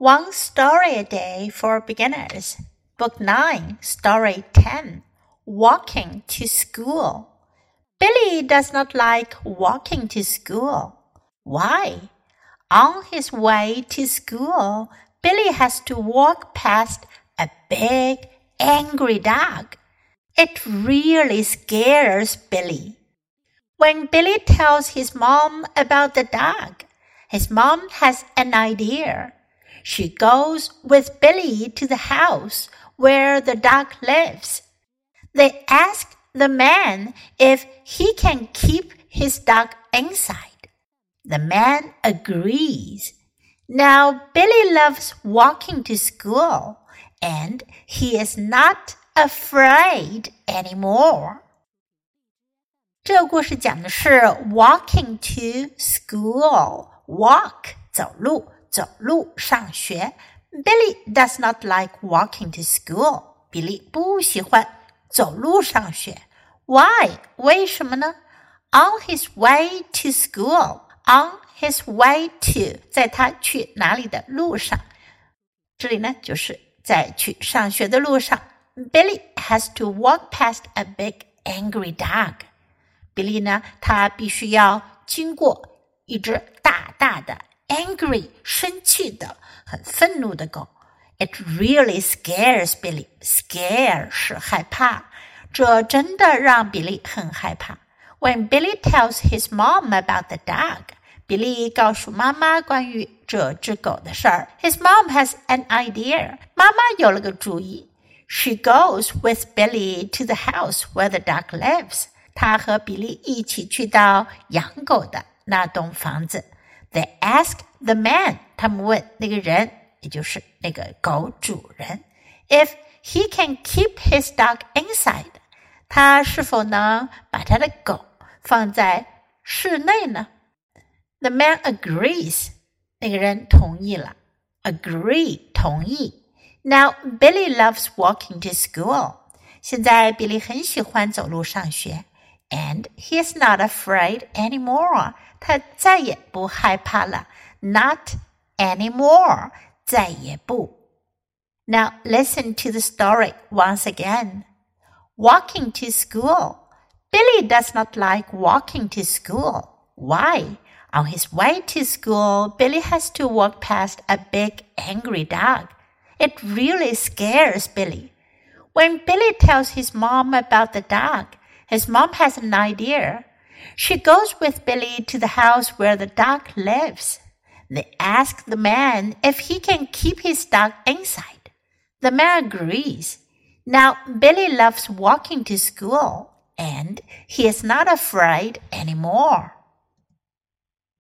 One Story a Day for Beginners, Book 9, Story 10 Walking to School. Billy does not like walking to school. Why? On his way to school, Billy has to walk past a big, angry dog. It really scares Billy. When Billy tells his mom about the dog, his mom has an idea. She goes with Billy to the house where the dog lives. They ask the man if he can keep his dog inside. The man agrees. Now Billy loves walking to school and he is not afraid anymore. 这个故事讲的是 walking to school. Walk 走路。 走路上学。Billy does not like walking to school. 比利不喜欢走路上学。Why？为什么呢？On his way to school. On his way to，在他去哪里的路上。这里呢，就是在去上学的路上。Billy has to walk past a big angry dog. 比利呢，他必须要经过一只大大的 angry 生气的、很愤怒的狗。It really scares Billy. Scare 是害怕，这真的让比利很害怕。When Billy tells his mom about the dog, 比利告诉妈妈关于这只狗的事儿。His mom has an idea. 妈妈有了个主意。She goes with Billy to the house where the dog lives. 她和比利一起去到养狗的那栋房子。 they ask the man，他们问那个人，也就是那个狗主人，if he can keep his dog inside，他是否能把他的狗放在室内呢？The man agrees，那个人同意了，agree 同意。Now Billy loves walking to school，现在比利很喜欢走路上学。and he is not afraid anymore. 他再也不害怕了，not anymore，再也不。Now listen to the story once again. Walking to school. Billy does not like walking to school. Why? On his way to school, Billy has to walk past a big angry dog. It really scares Billy. When Billy tells his mom about the dog, his mom has an idea. She goes with Billy to the house where the dog lives. They ask the man if he can keep his dog inside. The man agrees. Now, Billy loves walking to school and he is not afraid anymore.